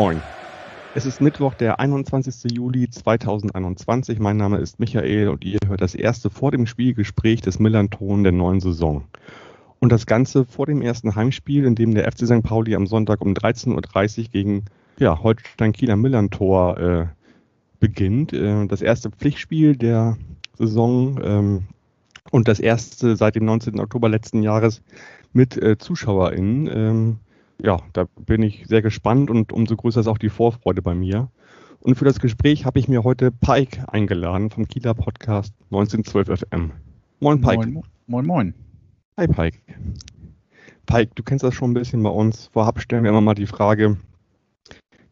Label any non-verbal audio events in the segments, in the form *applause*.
Moin. Es ist Mittwoch, der 21. Juli 2021. Mein Name ist Michael und ihr hört das erste vor dem Spielgespräch des Millanton der neuen Saison. Und das Ganze vor dem ersten Heimspiel, in dem der FC St. Pauli am Sonntag um 13.30 Uhr gegen ja, Holstein Kieler Millantor äh, beginnt. Äh, das erste Pflichtspiel der Saison ähm, und das erste seit dem 19. Oktober letzten Jahres mit äh, ZuschauerInnen. Ähm, ja, da bin ich sehr gespannt und umso größer ist auch die Vorfreude bei mir. Und für das Gespräch habe ich mir heute Pike eingeladen vom Kieler Podcast 1912 FM. Moin Pike. Moin, moin. moin. Hi Pike. Pike, du kennst das schon ein bisschen bei uns. Vorab stellen wir immer mal die Frage,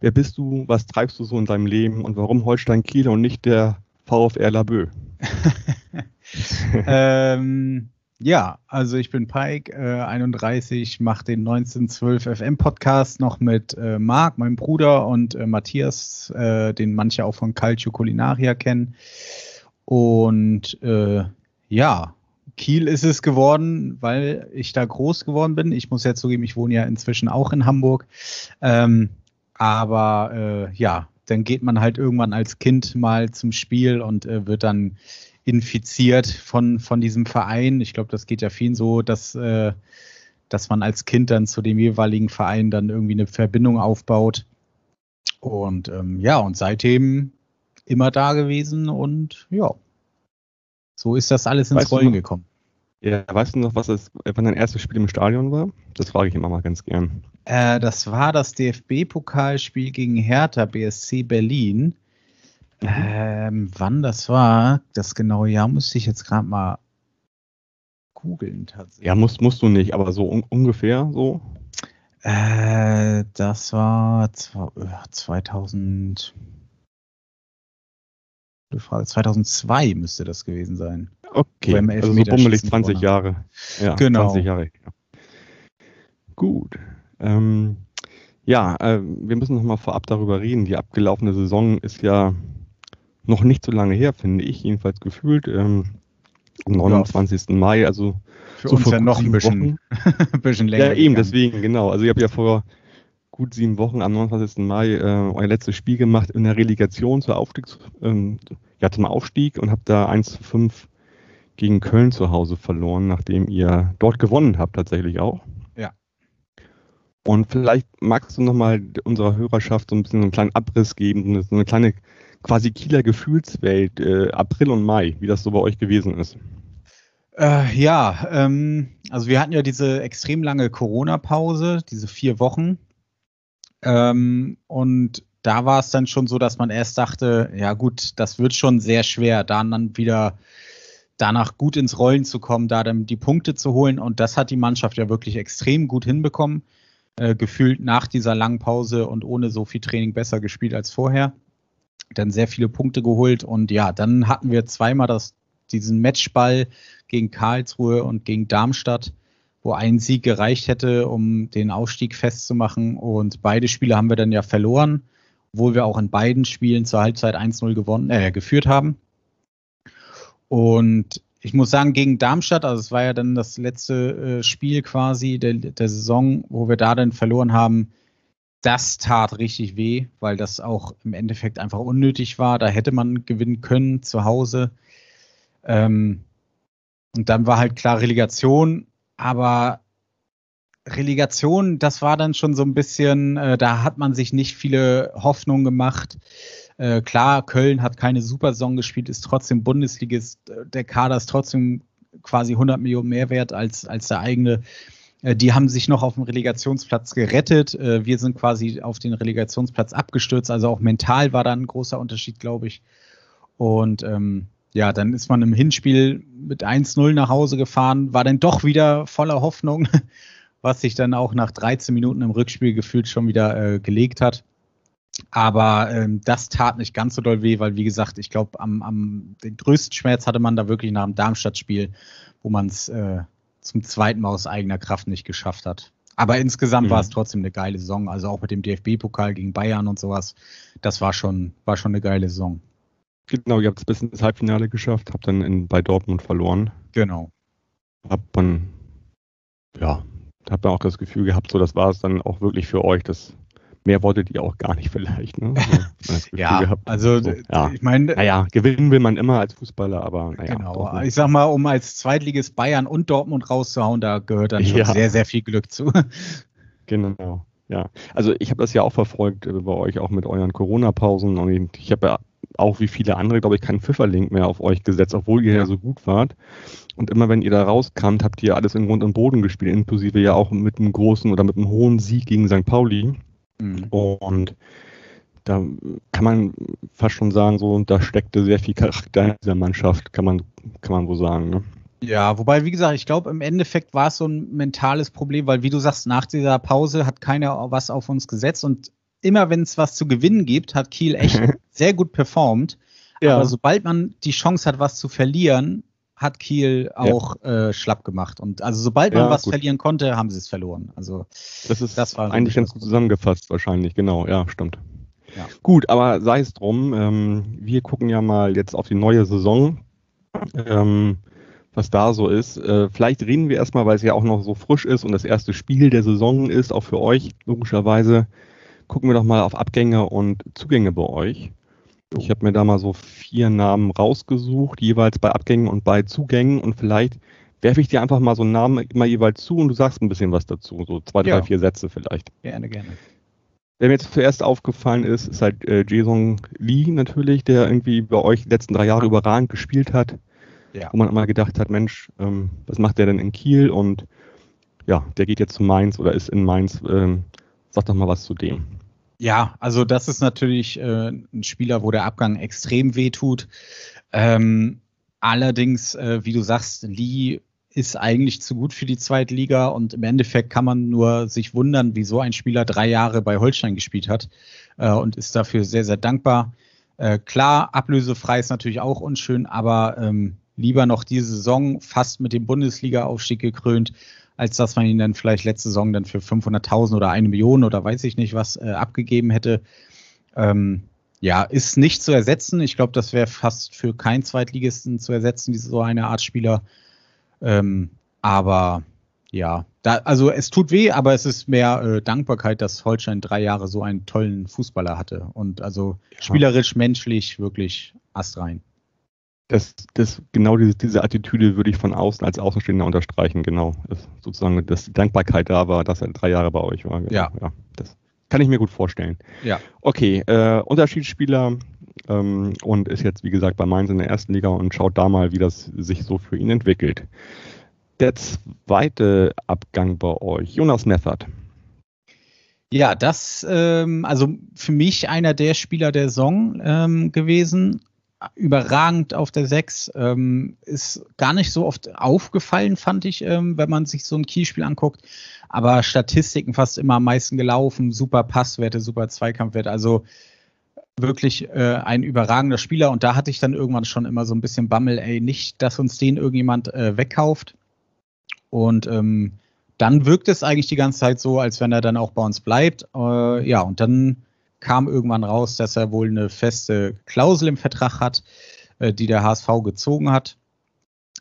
Wer bist du? Was treibst du so in deinem Leben? Und warum Holstein Kiel und nicht der VfR Labö? *laughs* ähm, ja, also ich bin Pike, äh, 31, mache den 1912 FM Podcast noch mit äh, Marc, meinem Bruder, und äh, Matthias, äh, den manche auch von Calcio Culinaria kennen. Und äh, ja, Kiel ist es geworden, weil ich da groß geworden bin. Ich muss ja zugeben, ich wohne ja inzwischen auch in Hamburg. Ähm, aber äh, ja, dann geht man halt irgendwann als Kind mal zum Spiel und äh, wird dann infiziert von, von diesem Verein. Ich glaube, das geht ja vielen so, dass, äh, dass man als Kind dann zu dem jeweiligen Verein dann irgendwie eine Verbindung aufbaut. Und ähm, ja, und seitdem immer da gewesen und ja, so ist das alles ins weißt Rollen gekommen. Ja, weißt du noch, was es, wann dein erstes Spiel im Stadion war? Das frage ich immer mal ganz gern. Äh, das war das DFB-Pokalspiel gegen Hertha BSC Berlin. Mhm. Ähm, wann das war, das genaue Jahr müsste ich jetzt gerade mal googeln tatsächlich. Ja, musst, musst du nicht, aber so un ungefähr so? Äh, das war 2000. 2002 müsste das gewesen sein. Okay, also so bummelig 20 Jahre. Ja, genau. 20 Jahre. Ja. Gut. Ähm, ja, äh, wir müssen noch mal vorab darüber reden. Die abgelaufene Saison ist ja noch nicht so lange her, finde ich, jedenfalls gefühlt. Ähm, am 29. Ja. Mai, also für so uns ja noch ein bisschen, *laughs* bisschen länger. Ja, eben, gegangen. deswegen, genau. Also ich habe ja vor gut sieben Wochen am 29. Mai äh, euer letztes Spiel gemacht in der Relegation zur Aufstiegs, ähm, ja, zum Aufstieg und habe da 1 zu 5 gegen Köln zu Hause verloren, nachdem ihr dort gewonnen habt tatsächlich auch. Und vielleicht magst du nochmal unserer Hörerschaft so ein bisschen einen kleinen Abriss geben, so eine kleine quasi Kieler Gefühlswelt, äh, April und Mai, wie das so bei euch gewesen ist. Äh, ja, ähm, also wir hatten ja diese extrem lange Corona-Pause, diese vier Wochen. Ähm, und da war es dann schon so, dass man erst dachte, ja gut, das wird schon sehr schwer, dann wieder danach gut ins Rollen zu kommen, da dann die Punkte zu holen. Und das hat die Mannschaft ja wirklich extrem gut hinbekommen äh, gefühlt nach dieser langen Pause und ohne so viel Training besser gespielt als vorher. Dann sehr viele Punkte geholt und ja, dann hatten wir zweimal das, diesen Matchball gegen Karlsruhe und gegen Darmstadt, wo ein Sieg gereicht hätte, um den Aufstieg festzumachen. Und beide Spiele haben wir dann ja verloren, obwohl wir auch in beiden Spielen zur Halbzeit 1-0 gewonnen, äh, geführt haben. Und ich muss sagen, gegen Darmstadt, also es war ja dann das letzte äh, Spiel quasi der, der Saison, wo wir da dann verloren haben, das tat richtig weh, weil das auch im Endeffekt einfach unnötig war. Da hätte man gewinnen können zu Hause. Ähm, und dann war halt klar Relegation, aber Relegation, das war dann schon so ein bisschen, äh, da hat man sich nicht viele Hoffnungen gemacht. Äh, klar, Köln hat keine super Saison gespielt, ist trotzdem Bundesligist. Der Kader ist trotzdem quasi 100 Millionen mehr wert als, als der eigene. Äh, die haben sich noch auf dem Relegationsplatz gerettet. Äh, wir sind quasi auf den Relegationsplatz abgestürzt. Also auch mental war da ein großer Unterschied, glaube ich. Und ähm, ja, dann ist man im Hinspiel mit 1-0 nach Hause gefahren, war dann doch wieder voller Hoffnung, *laughs* was sich dann auch nach 13 Minuten im Rückspiel gefühlt schon wieder äh, gelegt hat. Aber ähm, das tat nicht ganz so doll weh, weil wie gesagt, ich glaube, am, am den größten Schmerz hatte man da wirklich nach dem Darmstadt-Spiel, wo man es äh, zum zweiten Mal aus eigener Kraft nicht geschafft hat. Aber insgesamt mhm. war es trotzdem eine geile Saison. Also auch mit dem DFB-Pokal gegen Bayern und sowas. Das war schon, war schon eine geile Saison. Genau, ihr habt es bis ins Halbfinale geschafft, habt dann in, bei Dortmund verloren. Genau. Habt man, ja, habt man auch das Gefühl gehabt, so das war es dann auch wirklich für euch, das mehr wolltet ihr auch gar nicht vielleicht. Ne? *laughs* So, ja, gehabt, also so, ja. ich meine, naja, gewinnen will man immer als Fußballer, aber naja. Genau, ich sag mal, um als Zweitliges Bayern und Dortmund rauszuhauen, da gehört dann ja. sehr, sehr viel Glück zu. *laughs* Genau. Ja, also ich habe das ja auch verfolgt äh, bei euch, auch mit euren Corona-Pausen und ich habe ja auch wie viele andere, glaube ich, keinen Pfifferlink mehr auf euch gesetzt, obwohl ihr ja so gut wart. Und immer wenn ihr da rauskamt, habt ihr alles in Grund und Boden gespielt, inklusive ja auch mit einem großen oder mit einem hohen Sieg gegen St. Pauli. Mhm. Und da kann man fast schon sagen, so, da steckte sehr viel Charakter in dieser Mannschaft, kann man, kann man wohl sagen. Ne? Ja, wobei, wie gesagt, ich glaube, im Endeffekt war es so ein mentales Problem, weil, wie du sagst, nach dieser Pause hat keiner was auf uns gesetzt und immer wenn es was zu gewinnen gibt, hat Kiel echt *laughs* sehr gut performt. Ja. Aber sobald man die Chance hat, was zu verlieren, hat Kiel auch ja. äh, schlapp gemacht. Und also sobald man ja, was gut. verlieren konnte, haben sie es verloren. Also das ist das war eigentlich ganz gut zusammengefasst wahrscheinlich, genau, ja, stimmt. Ja. Gut, aber sei es drum, ähm, wir gucken ja mal jetzt auf die neue Saison. Ähm, was da so ist. Äh, vielleicht reden wir erstmal, weil es ja auch noch so frisch ist und das erste Spiel der Saison ist, auch für euch, logischerweise. Gucken wir doch mal auf Abgänge und Zugänge bei euch. Ich habe mir da mal so vier Namen rausgesucht, jeweils bei Abgängen und bei Zugängen und vielleicht werfe ich dir einfach mal so einen Namen immer jeweils zu und du sagst ein bisschen was dazu, so zwei, drei, ja. vier Sätze vielleicht. Gerne, gerne. Wer mir jetzt zuerst aufgefallen ist, ist halt äh, Jason Lee natürlich, der irgendwie bei euch die letzten drei Jahre überragend gespielt hat. Ja. Wo man immer gedacht hat, Mensch, ähm, was macht der denn in Kiel? Und ja, der geht jetzt zu Mainz oder ist in Mainz. Ähm, sag doch mal was zu dem. Ja, also das ist natürlich äh, ein Spieler, wo der Abgang extrem weh tut. Ähm, allerdings, äh, wie du sagst, Lee ist eigentlich zu gut für die zweite Liga und im Endeffekt kann man nur sich wundern, wieso ein Spieler drei Jahre bei Holstein gespielt hat äh, und ist dafür sehr, sehr dankbar. Äh, klar, ablösefrei ist natürlich auch unschön, aber ähm, lieber noch diese Saison fast mit dem Bundesliga-Aufstieg gekrönt, als dass man ihn dann vielleicht letzte Saison dann für 500.000 oder eine Million oder weiß ich nicht was äh, abgegeben hätte. Ähm, ja, ist nicht zu ersetzen. Ich glaube, das wäre fast für keinen Zweitligisten zu ersetzen, diese so eine Art Spieler. Ähm, aber ja, da, also es tut weh, aber es ist mehr äh, Dankbarkeit, dass Holstein drei Jahre so einen tollen Fußballer hatte. Und also ja. spielerisch, menschlich wirklich astrein. Das, das, genau diese, diese Attitüde würde ich von außen als Außenstehender unterstreichen, genau. Das, sozusagen, dass die Dankbarkeit da war, dass er drei Jahre bei euch war. Genau. Ja. ja. Das kann ich mir gut vorstellen. Ja. Okay, äh, Unterschiedsspieler ähm, und ist jetzt, wie gesagt, bei Mainz in der ersten Liga und schaut da mal, wie das sich so für ihn entwickelt. Der zweite Abgang bei euch, Jonas Meffert. Ja, das, ähm, also für mich einer der Spieler der Saison ähm, gewesen überragend auf der 6. Ähm, ist gar nicht so oft aufgefallen, fand ich, ähm, wenn man sich so ein Keyspiel anguckt. Aber Statistiken fast immer am meisten gelaufen, super Passwerte, super Zweikampfwerte. Also wirklich äh, ein überragender Spieler. Und da hatte ich dann irgendwann schon immer so ein bisschen Bammel, ey, nicht, dass uns den irgendjemand äh, wegkauft. Und ähm, dann wirkt es eigentlich die ganze Zeit so, als wenn er dann auch bei uns bleibt. Äh, ja, und dann kam irgendwann raus, dass er wohl eine feste Klausel im Vertrag hat, äh, die der HSV gezogen hat.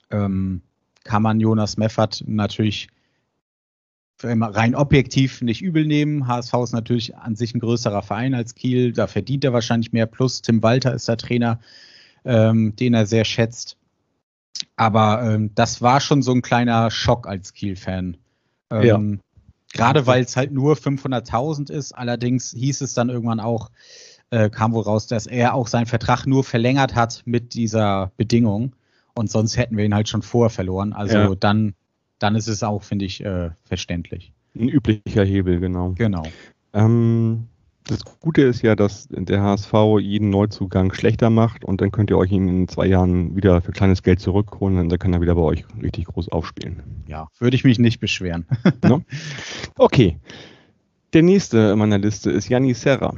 Ähm, kann man Jonas Meffert natürlich rein objektiv nicht übel nehmen. HSV ist natürlich an sich ein größerer Verein als Kiel, da verdient er wahrscheinlich mehr. Plus Tim Walter ist der Trainer, ähm, den er sehr schätzt. Aber ähm, das war schon so ein kleiner Schock als Kiel-Fan. Ähm, ja. Gerade weil es halt nur 500.000 ist. Allerdings hieß es dann irgendwann auch, äh, kam wohl raus, dass er auch seinen Vertrag nur verlängert hat mit dieser Bedingung. Und sonst hätten wir ihn halt schon vorher verloren. Also ja. dann, dann ist es auch, finde ich, äh, verständlich. Ein üblicher Hebel, genau. Genau. Ähm, das Gute ist ja, dass der HSV jeden Neuzugang schlechter macht und dann könnt ihr euch ihn in zwei Jahren wieder für kleines Geld zurückholen und dann kann er wieder bei euch richtig groß aufspielen. Ja, würde ich mich nicht beschweren. *laughs* no? Okay. Der nächste in meiner Liste ist Janni Serra.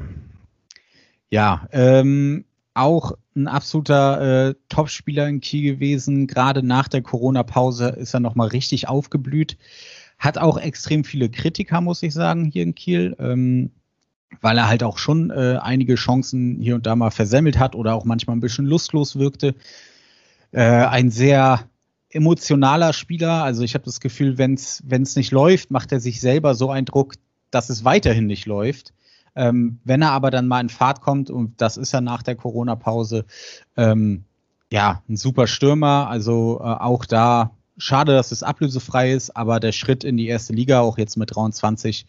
Ja, ähm, auch ein absoluter äh, Topspieler in Kiel gewesen. Gerade nach der Corona-Pause ist er nochmal richtig aufgeblüht. Hat auch extrem viele Kritiker, muss ich sagen, hier in Kiel. Ähm, weil er halt auch schon äh, einige Chancen hier und da mal versemmelt hat oder auch manchmal ein bisschen lustlos wirkte. Äh, ein sehr emotionaler Spieler. Also ich habe das Gefühl, wenn es nicht läuft, macht er sich selber so einen Druck, dass es weiterhin nicht läuft. Ähm, wenn er aber dann mal in Fahrt kommt, und das ist ja nach der Corona-Pause, ähm, ja, ein super Stürmer. Also äh, auch da schade, dass es ablösefrei ist, aber der Schritt in die erste Liga, auch jetzt mit 23,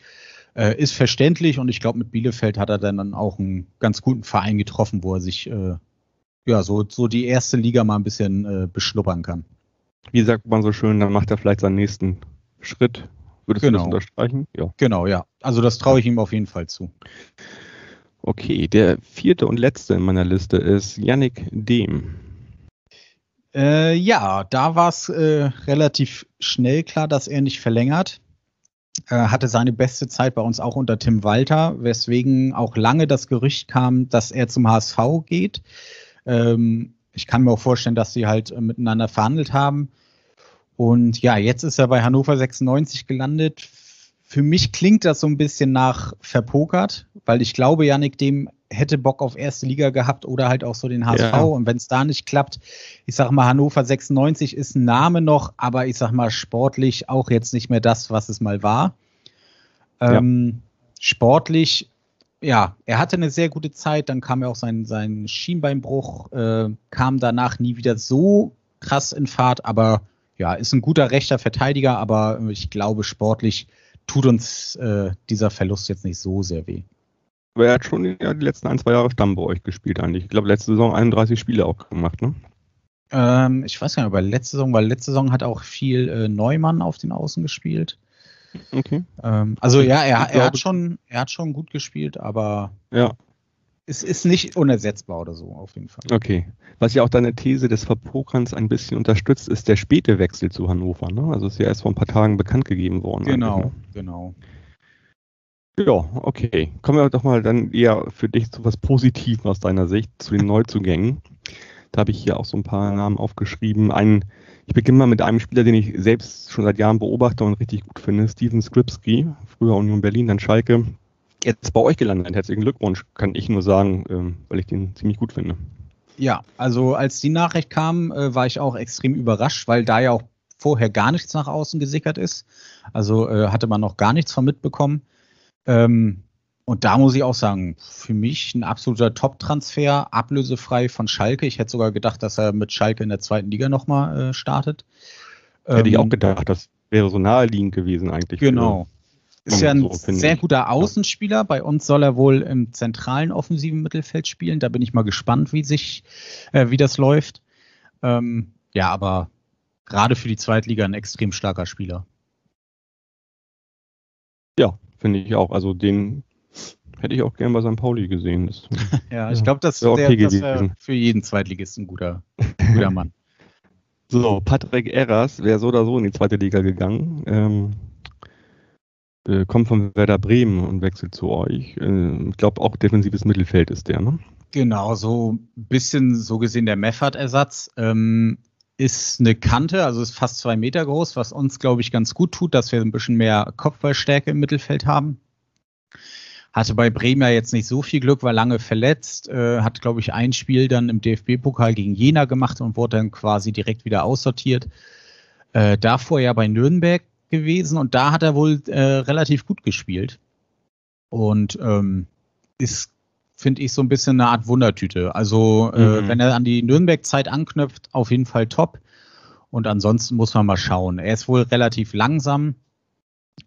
äh, ist verständlich und ich glaube, mit Bielefeld hat er dann auch einen ganz guten Verein getroffen, wo er sich äh, ja so, so die erste Liga mal ein bisschen äh, beschnuppern kann. Wie sagt man so schön, dann macht er vielleicht seinen nächsten Schritt. Würdest genau. du das genau. unterstreichen? Ja. Genau, ja. Also das traue ich ihm auf jeden Fall zu. Okay, der vierte und letzte in meiner Liste ist Yannick Dehm. Äh, ja, da war es äh, relativ schnell klar, dass er nicht verlängert. Äh, hatte seine beste Zeit bei uns auch unter Tim Walter, weswegen auch lange das Gerücht kam, dass er zum HSV geht. Ähm, ich kann mir auch vorstellen, dass sie halt äh, miteinander verhandelt haben. Und ja, jetzt ist er bei Hannover 96 gelandet. Für mich klingt das so ein bisschen nach verpokert, weil ich glaube, Janik dem hätte Bock auf erste Liga gehabt oder halt auch so den HSV. Ja. Und wenn es da nicht klappt, ich sag mal, Hannover 96 ist ein Name noch, aber ich sag mal, sportlich auch jetzt nicht mehr das, was es mal war. Ähm, ja. Sportlich, ja, er hatte eine sehr gute Zeit, dann kam ja auch sein, sein Schienbeinbruch, äh, kam danach nie wieder so krass in Fahrt, aber ja, ist ein guter rechter Verteidiger, aber ich glaube, sportlich tut uns äh, dieser Verlust jetzt nicht so sehr weh. Aber er hat schon ja, die letzten ein, zwei Jahre Stamm bei euch gespielt eigentlich. Ich glaube, letzte Saison 31 Spiele auch gemacht, ne? Ähm, ich weiß gar nicht, aber letzte Saison, weil letzte Saison hat auch viel äh, Neumann auf den Außen gespielt. Okay. Ähm, also ja, er, er, hat schon, er hat schon gut gespielt, aber ja. es ist nicht unersetzbar oder so, auf jeden Fall. Okay. Was ja auch deine These des Verpokerns ein bisschen unterstützt, ist der späte Wechsel zu Hannover. Ne? Also ist ja erst vor ein paar Tagen bekannt gegeben worden. Genau, ne? genau. Ja, okay. Kommen wir doch mal dann eher für dich zu was Positivem aus deiner Sicht, zu den Neuzugängen. Da habe ich hier auch so ein paar Namen aufgeschrieben. Ein, ich beginne mal mit einem Spieler, den ich selbst schon seit Jahren beobachte und richtig gut finde, Steven Skripski, früher Union Berlin, dann Schalke. Jetzt bei euch gelandet. Herzlichen Glückwunsch, kann ich nur sagen, ähm, weil ich den ziemlich gut finde. Ja, also als die Nachricht kam, äh, war ich auch extrem überrascht, weil da ja auch vorher gar nichts nach außen gesickert ist. Also äh, hatte man noch gar nichts von mitbekommen. Ähm, und da muss ich auch sagen, für mich ein absoluter Top-Transfer, ablösefrei von Schalke. Ich hätte sogar gedacht, dass er mit Schalke in der zweiten Liga nochmal äh, startet. Hätte ähm, ich auch gedacht, das wäre so naheliegend gewesen eigentlich. Genau. Ist ja ein so, sehr guter Außenspieler. Bei uns soll er wohl im zentralen offensiven Mittelfeld spielen. Da bin ich mal gespannt, wie sich, äh, wie das läuft. Ähm, ja, aber gerade für die Zweitliga ein extrem starker Spieler. Finde ich auch. Also den hätte ich auch gern bei St. Pauli gesehen. Das, *laughs* ja, ich glaube, das wäre okay wär für jeden Zweitligisten ein guter, *laughs* guter Mann. So, Patrick Erras wäre so oder so in die zweite Liga gegangen. Ähm, äh, kommt von Werder Bremen und wechselt zu euch. Äh, ich glaube, auch defensives Mittelfeld ist der, ne? Genau, so ein bisschen so gesehen der Meffert-Ersatz. Ähm, ist eine Kante, also ist fast zwei Meter groß, was uns, glaube ich, ganz gut tut, dass wir ein bisschen mehr Kopfballstärke im Mittelfeld haben. Hatte bei Bremen ja jetzt nicht so viel Glück, war lange verletzt, äh, hat, glaube ich, ein Spiel dann im DFB-Pokal gegen Jena gemacht und wurde dann quasi direkt wieder aussortiert. Äh, davor ja bei Nürnberg gewesen und da hat er wohl äh, relativ gut gespielt. Und ähm, ist finde ich, so ein bisschen eine Art Wundertüte. Also, äh, mhm. wenn er an die Nürnberg-Zeit anknüpft, auf jeden Fall top. Und ansonsten muss man mal schauen. Er ist wohl relativ langsam,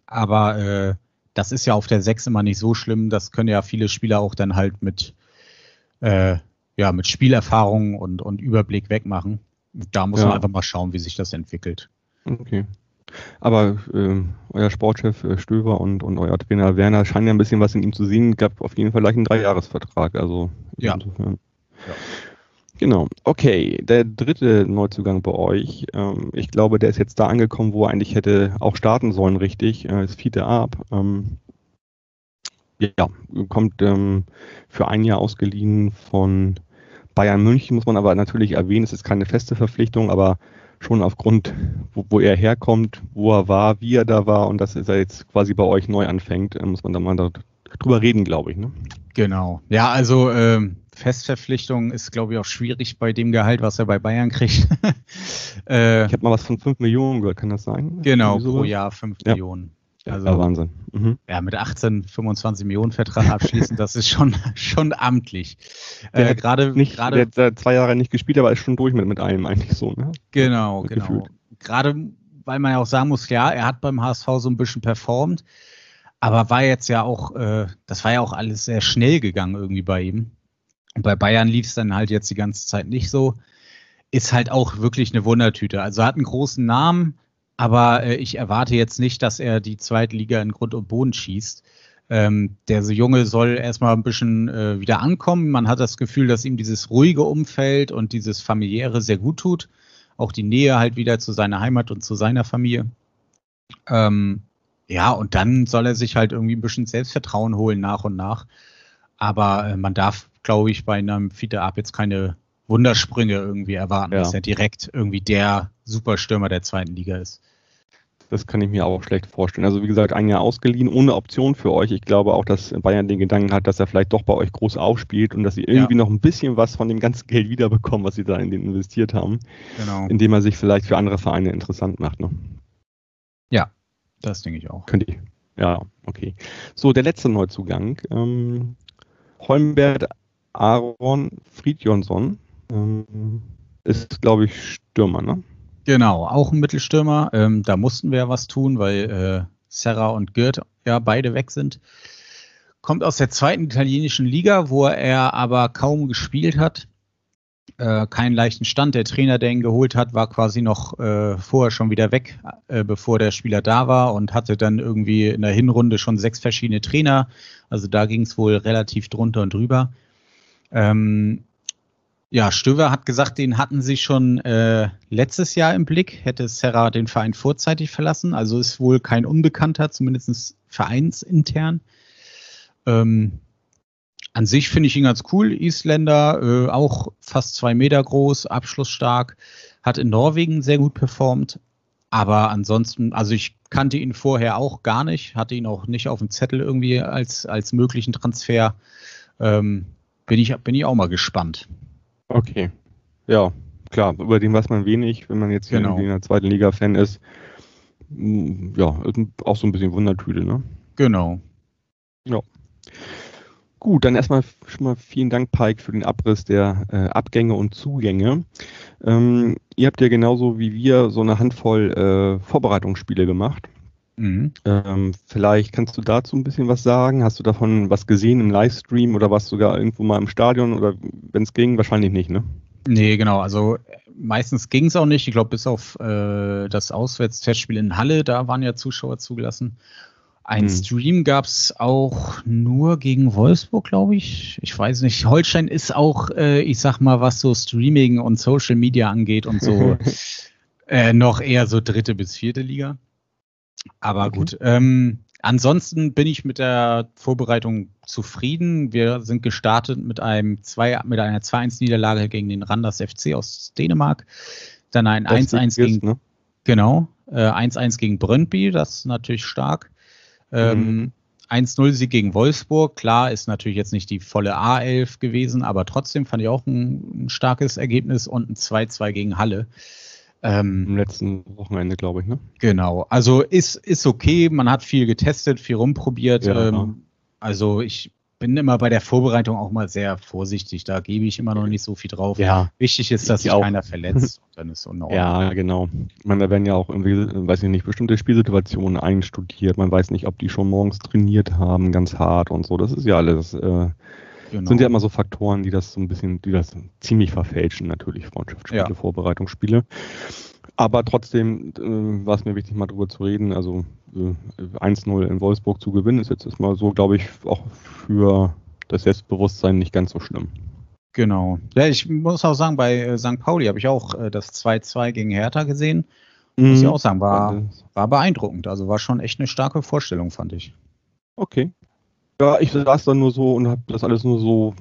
aber äh, das ist ja auf der 6 immer nicht so schlimm. Das können ja viele Spieler auch dann halt mit, äh, ja, mit Spielerfahrung und, und Überblick wegmachen. Da muss ja. man einfach mal schauen, wie sich das entwickelt. Okay. Aber äh, euer Sportchef äh, Stöber und, und euer Trainer Werner scheinen ja ein bisschen was in ihm zu sehen. Gab auf jeden Fall gleich einen Dreijahresvertrag. Also ja. insofern. Ja. Genau. Okay, der dritte Neuzugang bei euch. Ähm, ich glaube, der ist jetzt da angekommen, wo er eigentlich hätte auch starten sollen, richtig. Äh, ist Fiete Ab. Ähm, ja, kommt ähm, für ein Jahr ausgeliehen von Bayern München, muss man aber natürlich erwähnen. Es ist keine feste Verpflichtung, aber schon aufgrund, wo, wo, er herkommt, wo er war, wie er da war und dass er jetzt quasi bei euch neu anfängt, äh, muss man da mal drüber reden, glaube ich. Ne? Genau. Ja, also ähm, Festverpflichtung ist, glaube ich, auch schwierig bei dem Gehalt, was er bei Bayern kriegt. *laughs* äh, ich habe mal was von 5 Millionen gehört, kann das sein? Genau, pro Jahr 5 ja. Millionen. Also, ja, Wahnsinn. Mhm. Ja, mit 18, 25 Millionen Vertrag abschließen, das ist schon, *laughs* schon amtlich. Äh, gerade nicht, grade, der hat zwei Jahre nicht gespielt, aber ist schon durch mit, mit einem eigentlich so. Ne? Genau, genau. Gerade weil man ja auch sagen muss, ja, er hat beim HSV so ein bisschen performt, aber war jetzt ja auch, äh, das war ja auch alles sehr schnell gegangen irgendwie bei ihm. Und bei Bayern lief es dann halt jetzt die ganze Zeit nicht so. Ist halt auch wirklich eine Wundertüte. Also hat einen großen Namen, aber äh, ich erwarte jetzt nicht, dass er die zweite Liga in Grund und Boden schießt. Ähm, der Junge soll erstmal ein bisschen äh, wieder ankommen. Man hat das Gefühl, dass ihm dieses ruhige Umfeld und dieses familiäre sehr gut tut. Auch die Nähe halt wieder zu seiner Heimat und zu seiner Familie. Ähm, ja, und dann soll er sich halt irgendwie ein bisschen Selbstvertrauen holen nach und nach. Aber äh, man darf, glaube ich, bei einem Fiete Ab jetzt keine Wundersprünge irgendwie erwarten, ja. dass er direkt irgendwie der Superstürmer der zweiten Liga ist. Das kann ich mir auch schlecht vorstellen. Also wie gesagt, ein Jahr ausgeliehen, ohne Option für euch. Ich glaube auch, dass Bayern den Gedanken hat, dass er vielleicht doch bei euch groß aufspielt und dass sie irgendwie ja. noch ein bisschen was von dem ganzen Geld wiederbekommen, was sie da in den investiert haben. Genau. Indem er sich vielleicht für andere Vereine interessant macht. Ne? Ja, das denke ich auch. Könnte ich. Ja, okay. So, der letzte Neuzugang. Ähm, Holmbert Aaron Friedjonsson ähm, ist, glaube ich, Stürmer, ne? Genau, auch ein Mittelstürmer. Ähm, da mussten wir ja was tun, weil äh, Serra und Gürt ja beide weg sind. Kommt aus der zweiten italienischen Liga, wo er aber kaum gespielt hat. Äh, keinen leichten Stand. Der Trainer, der ihn geholt hat, war quasi noch äh, vorher schon wieder weg, äh, bevor der Spieler da war und hatte dann irgendwie in der Hinrunde schon sechs verschiedene Trainer. Also da ging es wohl relativ drunter und drüber. Ähm, ja, Stöver hat gesagt, den hatten sie schon äh, letztes Jahr im Blick, hätte Serra den Verein vorzeitig verlassen. Also ist wohl kein Unbekannter, zumindest vereinsintern. Ähm, an sich finde ich ihn ganz cool. Isländer, äh, auch fast zwei Meter groß, abschlussstark, hat in Norwegen sehr gut performt. Aber ansonsten, also ich kannte ihn vorher auch gar nicht, hatte ihn auch nicht auf dem Zettel irgendwie als, als möglichen Transfer. Ähm, bin ich, bin ich auch mal gespannt. Okay. Ja, klar, über den weiß man wenig, wenn man jetzt hier genau. in der zweiten Liga-Fan ist. Mm, ja, auch so ein bisschen Wundertüte, ne? Genau. Ja. Gut, dann erstmal schon mal vielen Dank, Pike, für den Abriss der äh, Abgänge und Zugänge. Ähm, ihr habt ja genauso wie wir so eine Handvoll äh, Vorbereitungsspiele gemacht. Mhm. Ähm, vielleicht kannst du dazu ein bisschen was sagen. Hast du davon was gesehen im Livestream oder warst du sogar irgendwo mal im Stadion oder wenn es ging, wahrscheinlich nicht, ne? Nee, genau. Also meistens ging es auch nicht. Ich glaube, bis auf äh, das Auswärtstestspiel in Halle, da waren ja Zuschauer zugelassen. Ein hm. Stream gab es auch nur gegen Wolfsburg, glaube ich. Ich weiß nicht. Holstein ist auch, äh, ich sag mal, was so Streaming und Social Media angeht und so, *laughs* äh, noch eher so dritte bis vierte Liga. Aber okay. gut. Ähm, ansonsten bin ich mit der Vorbereitung zufrieden. Wir sind gestartet mit einem zwei, mit einer 2-1-Niederlage gegen den Randers FC aus Dänemark. Dann ein 1-1 gegen ne? genau, äh, 1-1 gegen Brøndby, das ist natürlich stark. Ähm, mhm. 1-0-Sieg gegen Wolfsburg, klar, ist natürlich jetzt nicht die volle A11 gewesen, aber trotzdem fand ich auch ein, ein starkes Ergebnis und ein 2-2 gegen Halle. Ähm, Im letzten Wochenende, glaube ich, ne? Genau. Also ist, ist okay, man hat viel getestet, viel rumprobiert. Ja, ähm, also ich bin immer bei der Vorbereitung auch mal sehr vorsichtig. Da gebe ich immer noch nicht so viel drauf. Ja. Wichtig ist, dass sich keiner verletzt. *laughs* dann ist so Ja, genau. Ich meine, da werden ja auch irgendwie, weiß ich nicht, bestimmte Spielsituationen einstudiert. Man weiß nicht, ob die schon morgens trainiert haben, ganz hart und so. Das ist ja alles äh, Genau. Sind ja immer so Faktoren, die das so ein bisschen, die das ziemlich verfälschen, natürlich, Freundschaftsspiele, ja. Vorbereitungsspiele. Aber trotzdem äh, war es mir wichtig, mal drüber zu reden. Also äh, 1-0 in Wolfsburg zu gewinnen, ist jetzt erstmal so, glaube ich, auch für das Selbstbewusstsein nicht ganz so schlimm. Genau. Ja, ich muss auch sagen, bei äh, St. Pauli habe ich auch äh, das 2-2 gegen Hertha gesehen. Mhm. Muss ich auch sagen, war, war beeindruckend. Also war schon echt eine starke Vorstellung, fand ich. Okay, ja, ich saß dann nur so und habe das alles nur so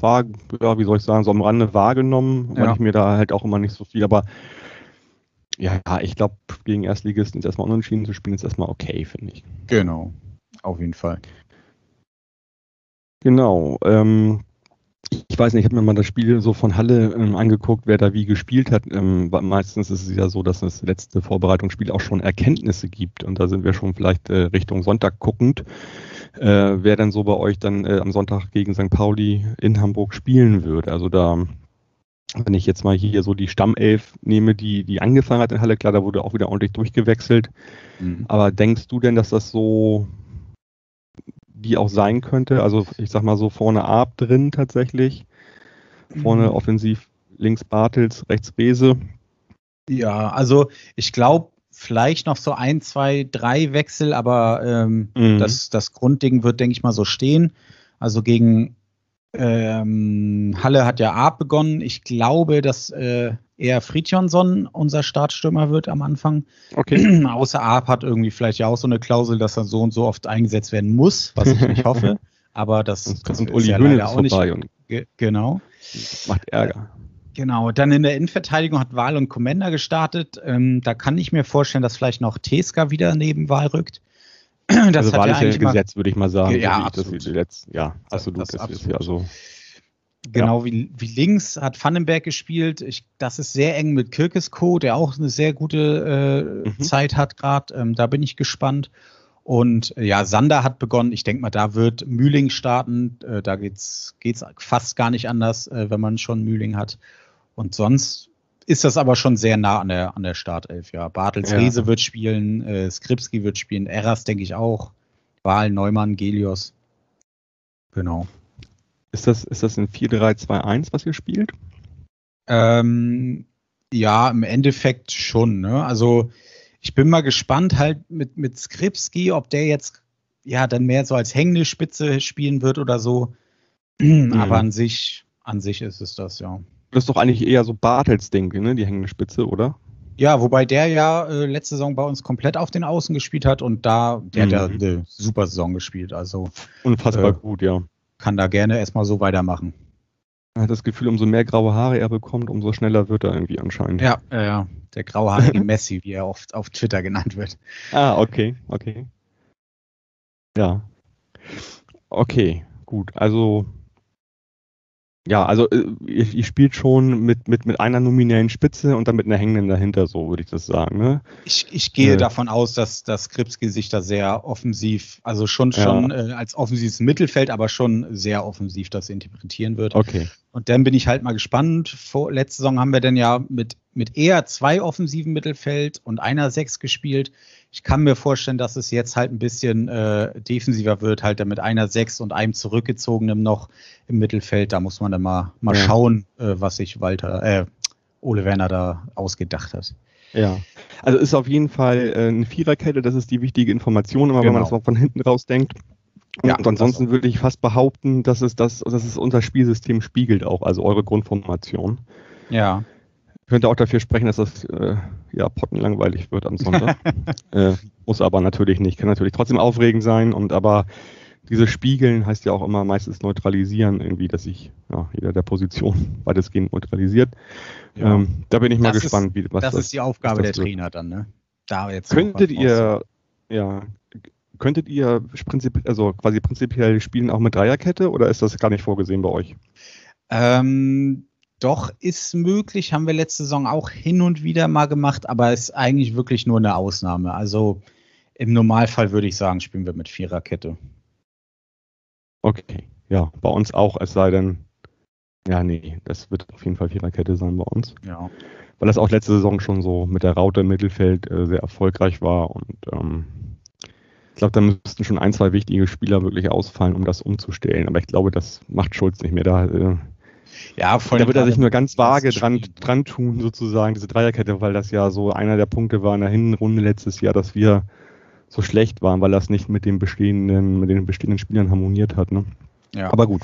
wahr, ja, wie soll ich sagen, so am Rande wahrgenommen, weil ja. ich mir da halt auch immer nicht so viel, aber ja, ich glaube, gegen Erstligisten ist erstmal unentschieden zu spielen, ist erstmal okay, finde ich. Genau, auf jeden Fall. Genau. Ähm, ich weiß nicht, ich habe mir mal das Spiel so von Halle ähm, angeguckt, wer da wie gespielt hat. Ähm, meistens ist es ja so, dass das letzte Vorbereitungsspiel auch schon Erkenntnisse gibt. Und da sind wir schon vielleicht äh, Richtung Sonntag guckend. Äh, wer dann so bei euch dann äh, am Sonntag gegen St. Pauli in Hamburg spielen würde. Also da, wenn ich jetzt mal hier so die Stammelf nehme, die, die angefangen hat in Halle, klar, da wurde auch wieder ordentlich durchgewechselt. Mhm. Aber denkst du denn, dass das so die auch sein könnte. Also ich sag mal so vorne Arp drin tatsächlich. Vorne mhm. offensiv links Bartels, rechts Rese. Ja, also ich glaube, vielleicht noch so ein, zwei, drei Wechsel, aber ähm, mhm. das, das Grundding wird, denke ich mal, so stehen. Also gegen ähm, Halle hat ja Arp begonnen. Ich glaube, dass äh, eher Fridjonsson unser Startstürmer wird am Anfang. Okay. *clears throat* Außer Arp hat irgendwie vielleicht ja auch so eine Klausel, dass er so und so oft eingesetzt werden muss, was ich nicht hoffe. *laughs* Aber das, das und Uli ja leider auch nicht. Ge genau. Macht Ärger. Genau, dann in der Innenverteidigung hat Wahl und Commander gestartet. Ähm, da kann ich mir vorstellen, dass vielleicht noch Teska wieder neben Wahl rückt. Das also Wahl ist ja gesetzt, würde ich mal sagen. Ja, absolut. Das, ja, absolut. Das, das, das absolut. Ist, also, Genau ja. wie, wie links hat Vandenberg gespielt. Ich, das ist sehr eng mit Kirkesko, der auch eine sehr gute äh, mhm. Zeit hat gerade. Ähm, da bin ich gespannt. Und äh, ja, Sander hat begonnen. Ich denke mal, da wird Mühling starten. Äh, da geht's geht's fast gar nicht anders, äh, wenn man schon Mühling hat. Und sonst ist das aber schon sehr nah an der, an der Startelf. Ja, Bartels ja. Riese wird spielen, äh, Skripski wird spielen, Eras denke ich auch. Wahl, Neumann, Gelios. Genau. Ist das, ist das ein 4-3-2-1, was ihr spielt? Ähm, ja, im Endeffekt schon. Ne? Also ich bin mal gespannt halt mit, mit Skripski, ob der jetzt ja dann mehr so als hängende Spitze spielen wird oder so. *clears throat* Mhm. Aber an sich, an sich ist es das, ja. Das ist doch eigentlich eher so Bartels Ding, ne? Die hängende Spitze, oder? Ja, wobei der ja äh, letzte Saison bei uns komplett auf den Außen gespielt hat und da, der hat ja mhm. eine super Saison gespielt. Also unfassbar äh, gut, ja kann da gerne erstmal so weitermachen. Er hat das Gefühl, umso mehr graue Haare er bekommt, umso schneller wird er irgendwie anscheinend. Ja, ja, der grauhaarige *laughs* Messi, wie er oft auf Twitter genannt wird. Ah, okay, okay. Ja. Okay, gut. Also ja, also äh, ihr, ihr, spielt schon mit, mit, mit einer nominellen Spitze und dann mit einer hängenden dahinter, so würde ich das sagen. Ne? Ich, ich gehe äh, davon aus, dass, dass Kripski sich da sehr offensiv, also schon, schon ja. äh, als offensives Mittelfeld, aber schon sehr offensiv das interpretieren wird. Okay. Und dann bin ich halt mal gespannt. Vor, letzte Saison haben wir dann ja mit, mit eher zwei offensiven Mittelfeld und einer Sechs gespielt. Ich kann mir vorstellen, dass es jetzt halt ein bisschen äh, defensiver wird, halt mit einer Sechs und einem zurückgezogenem noch im Mittelfeld. Da muss man dann mal, mal ja. schauen, äh, was sich Walter, äh, Ole Werner da ausgedacht hat. Ja, also ist auf jeden Fall äh, eine Viererkette, das ist die wichtige Information, immer genau. wenn man genau. das von hinten raus denkt. Ja, und ansonsten würde ich fast behaupten, dass es, das, dass es unser Spielsystem spiegelt auch, also eure Grundformation. Ja könnte auch dafür sprechen, dass das äh, ja pottenlangweilig wird am Sonntag. *laughs* äh, muss aber natürlich nicht. Kann natürlich trotzdem aufregend sein und aber dieses Spiegeln heißt ja auch immer meistens neutralisieren, irgendwie, dass sich ja, jeder der Position *laughs* weitestgehend neutralisiert. Ja. Ähm, da bin ich mal das gespannt, ist, wie was das, das ist die Aufgabe der wird. Trainer dann, ne? Da jetzt könntet ihr ja könntet ihr prinzip, also quasi prinzipiell spielen auch mit Dreierkette oder ist das gar nicht vorgesehen bei euch? Ähm, doch, ist möglich, haben wir letzte Saison auch hin und wieder mal gemacht, aber ist eigentlich wirklich nur eine Ausnahme. Also im Normalfall würde ich sagen, spielen wir mit Viererkette. Okay, ja, bei uns auch, es sei denn, ja, nee, das wird auf jeden Fall Viererkette sein bei uns. Ja. Weil das auch letzte Saison schon so mit der Raute im Mittelfeld äh, sehr erfolgreich war und ähm, ich glaube, da müssten schon ein, zwei wichtige Spieler wirklich ausfallen, um das umzustellen. Aber ich glaube, das macht Schulz nicht mehr. Da äh, ja, voll. Da wird er sich nur ganz vage dran, dran tun, sozusagen, diese Dreierkette, weil das ja so einer der Punkte war in der Hinrunde letztes Jahr, dass wir so schlecht waren, weil das nicht mit den bestehenden, mit den bestehenden Spielern harmoniert hat. Ne? Ja. Aber gut.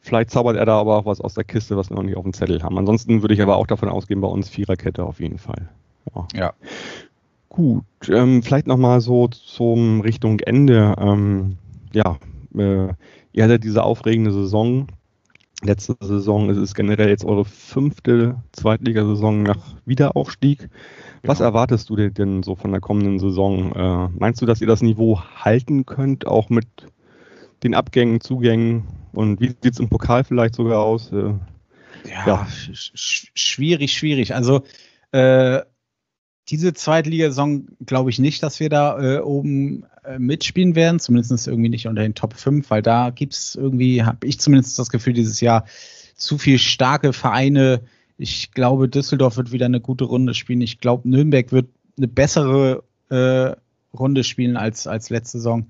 Vielleicht zaubert er da aber auch was aus der Kiste, was wir noch nicht auf dem Zettel haben. Ansonsten würde ich aber auch davon ausgehen, bei uns Viererkette auf jeden Fall. Ja. ja. Gut, ähm, vielleicht nochmal so zum Richtung Ende. Ähm, ja, äh, ihr hattet diese aufregende Saison letzte Saison. Es ist generell jetzt eure fünfte Zweitligasaison nach Wiederaufstieg. Was genau. erwartest du denn so von der kommenden Saison? Äh, meinst du, dass ihr das Niveau halten könnt, auch mit den Abgängen, Zugängen und wie sieht es im Pokal vielleicht sogar aus? Äh, ja, ja. Sch schwierig, schwierig. Also äh, diese Zweitligasaison glaube ich nicht, dass wir da äh, oben äh, mitspielen werden, zumindest irgendwie nicht unter den Top 5, weil da gibt es irgendwie, habe ich zumindest das Gefühl, dieses Jahr zu viel starke Vereine. Ich glaube, Düsseldorf wird wieder eine gute Runde spielen. Ich glaube, Nürnberg wird eine bessere äh, Runde spielen als, als letzte Saison.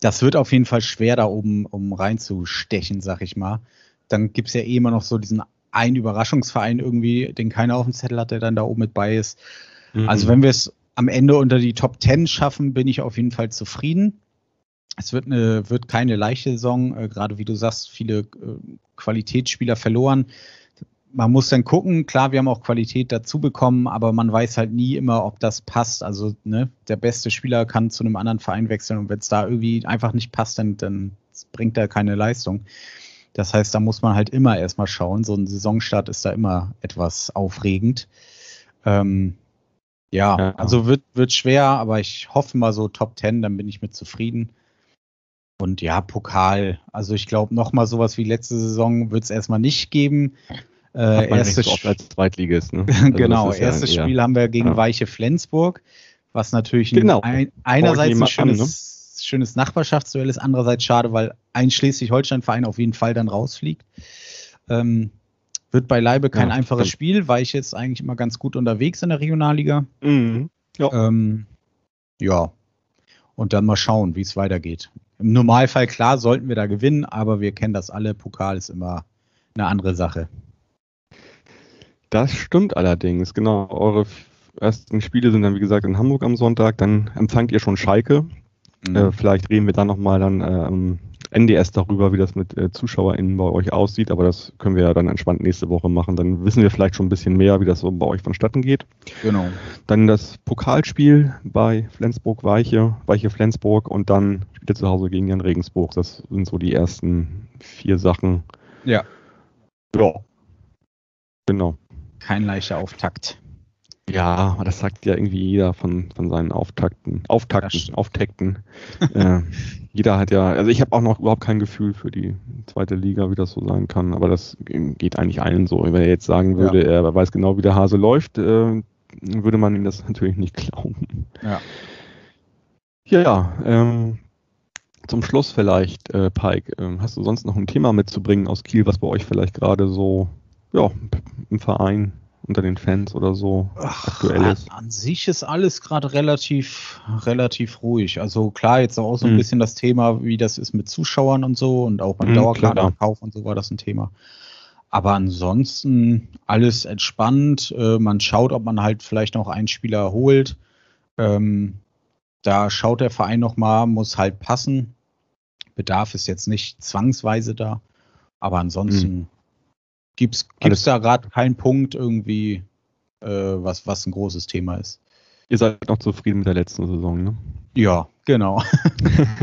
Das wird auf jeden Fall schwer, da oben um reinzustechen, sag ich mal. Dann gibt es ja eh immer noch so diesen einen Überraschungsverein irgendwie, den keiner auf dem Zettel hat, der dann da oben mit bei ist. Mhm. Also wenn wir es am Ende unter die Top 10 schaffen, bin ich auf jeden Fall zufrieden. Es wird, eine, wird keine leichte Saison, äh, gerade wie du sagst, viele äh, Qualitätsspieler verloren. Man muss dann gucken, klar, wir haben auch Qualität dazu bekommen, aber man weiß halt nie immer, ob das passt. Also ne, der beste Spieler kann zu einem anderen Verein wechseln und wenn es da irgendwie einfach nicht passt, dann, dann bringt er keine Leistung. Das heißt, da muss man halt immer erstmal schauen. So ein Saisonstart ist da immer etwas aufregend. Ähm, ja, ja, also wird, wird schwer, aber ich hoffe mal so Top 10, dann bin ich mit zufrieden. Und ja, Pokal. Also ich glaube, nochmal sowas wie letzte Saison wird es erstmal nicht geben. Äh, erstes so als Zweitligist, ne? *laughs* also genau, erstes ja, Spiel ja. haben wir gegen. Weiche Flensburg, was natürlich genau. ein, einerseits ein schönes, an, ne? schönes Nachbarschaftsduell ist, andererseits schade, weil ein Schleswig-Holstein-Verein auf jeden Fall dann rausfliegt. Ähm, wird beileibe kein ja, einfaches stimmt. Spiel, weil ich jetzt eigentlich immer ganz gut unterwegs in der Regionalliga. Mhm. Ja. Ähm, ja. Und dann mal schauen, wie es weitergeht. Im Normalfall, klar, sollten wir da gewinnen, aber wir kennen das alle. Pokal ist immer eine andere Sache. Das stimmt allerdings, genau. Eure ersten Spiele sind dann, wie gesagt, in Hamburg am Sonntag. Dann empfangt ihr schon Schalke. Mhm. Äh, vielleicht reden wir dann nochmal dann äh, NDS darüber, wie das mit äh, ZuschauerInnen bei euch aussieht, aber das können wir ja dann entspannt nächste Woche machen. Dann wissen wir vielleicht schon ein bisschen mehr, wie das so bei euch vonstatten geht. Genau. Dann das Pokalspiel bei Flensburg-Weiche, Weiche-Flensburg und dann spielt ihr zu Hause gegen Jan Regensburg. Das sind so die ersten vier Sachen. Ja. Ja. Genau. Kein leichter Auftakt. Ja, das sagt ja irgendwie jeder von, von seinen Auftakten, Auftakten, Auftakten. äh, jeder hat ja, also ich habe auch noch überhaupt kein Gefühl für die zweite Liga, wie das so sein kann, aber das geht eigentlich allen so. Wenn er jetzt sagen würde, ja. er weiß genau, wie der Hase läuft, äh, würde man ihm das natürlich nicht glauben. Ja. Ja, ähm, zum Schluss vielleicht, äh, Pike, äh, hast du sonst noch ein Thema mitzubringen aus Kiel, was bei euch vielleicht gerade so, ja, im Verein unter den Fans oder so Ach, aktuell ist? An sich ist alles gerade relativ, relativ ruhig. Also klar, jetzt auch so ein hm. bisschen das Thema, wie das ist mit Zuschauern und so und auch beim hm, Dauerkartenkauf und so war das ein Thema. Aber ansonsten alles entspannt. Äh, man schaut, ob man halt vielleicht noch einen Spieler holt. Ähm, da schaut der Verein nochmal, muss halt passen. Bedarf ist jetzt nicht zwangsweise da. Aber ansonsten hm. Gibt es da gerade keinen Punkt irgendwie, äh, was, was ein großes Thema ist? Ihr seid noch zufrieden mit der letzten Saison, ne? Ja, genau.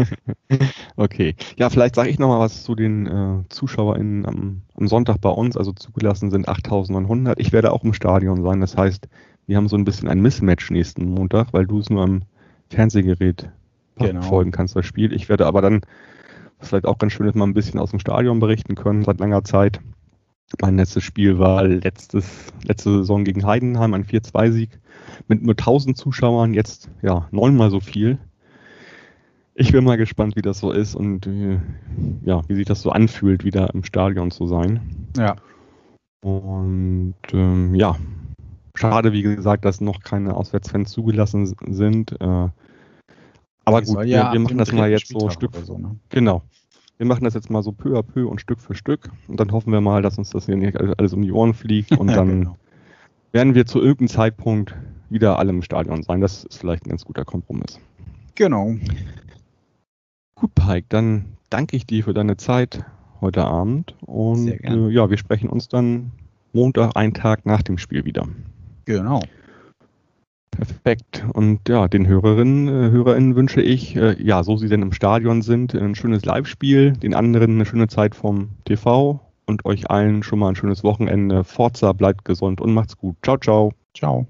*laughs* okay. Ja, vielleicht sage ich nochmal was zu den äh, ZuschauerInnen am, am, Sonntag bei uns. Also zugelassen sind 8900. Ich werde auch im Stadion sein. Das heißt, wir haben so ein bisschen ein Mismatch nächsten Montag, weil du es nur am Fernsehgerät genau. verfolgen kannst, das Spiel. Ich werde aber dann, was vielleicht auch ganz schön ist, mal ein bisschen aus dem Stadion berichten können seit langer Zeit. Mein letztes Spiel war letztes, letzte Saison gegen Heidenheim, ein 4-2-Sieg mit nur 1000 Zuschauern, jetzt ja neunmal so viel. Ich bin mal gespannt, wie das so ist und äh, ja, wie sich das so anfühlt, wieder im Stadion zu sein. Ja. Und ähm, ja, schade, wie gesagt, dass noch keine Auswärtsfans zugelassen sind. Äh, aber Die gut, ja wir, wir machen das mal jetzt so Stück. So, ne? Genau wir machen das jetzt mal so peu à peu und Stück für Stück und dann hoffen wir mal, dass uns das hier nicht alles um die Ohren fliegt *laughs* und dann genau. werden wir zu irgendeinem Zeitpunkt wieder alle im Stadion sein. Das ist vielleicht ein ganz guter Kompromiss. Genau. Gut, Pike, dann danke ich dir für deine Zeit heute Abend und äh, ja, wir sprechen uns dann Montag, einen Tag nach dem Spiel wieder. Genau. Perfekt. Und ja, den Hörerinnen, äh, HörerInnen wünsche ich, äh, ja, so sie denn im Stadion sind, ein schönes Live-Spiel, den anderen eine schöne Zeit vom TV und euch allen schon mal ein schönes Wochenende. Forza, bleibt gesund und macht's gut. Ciao, ciao. Ciao.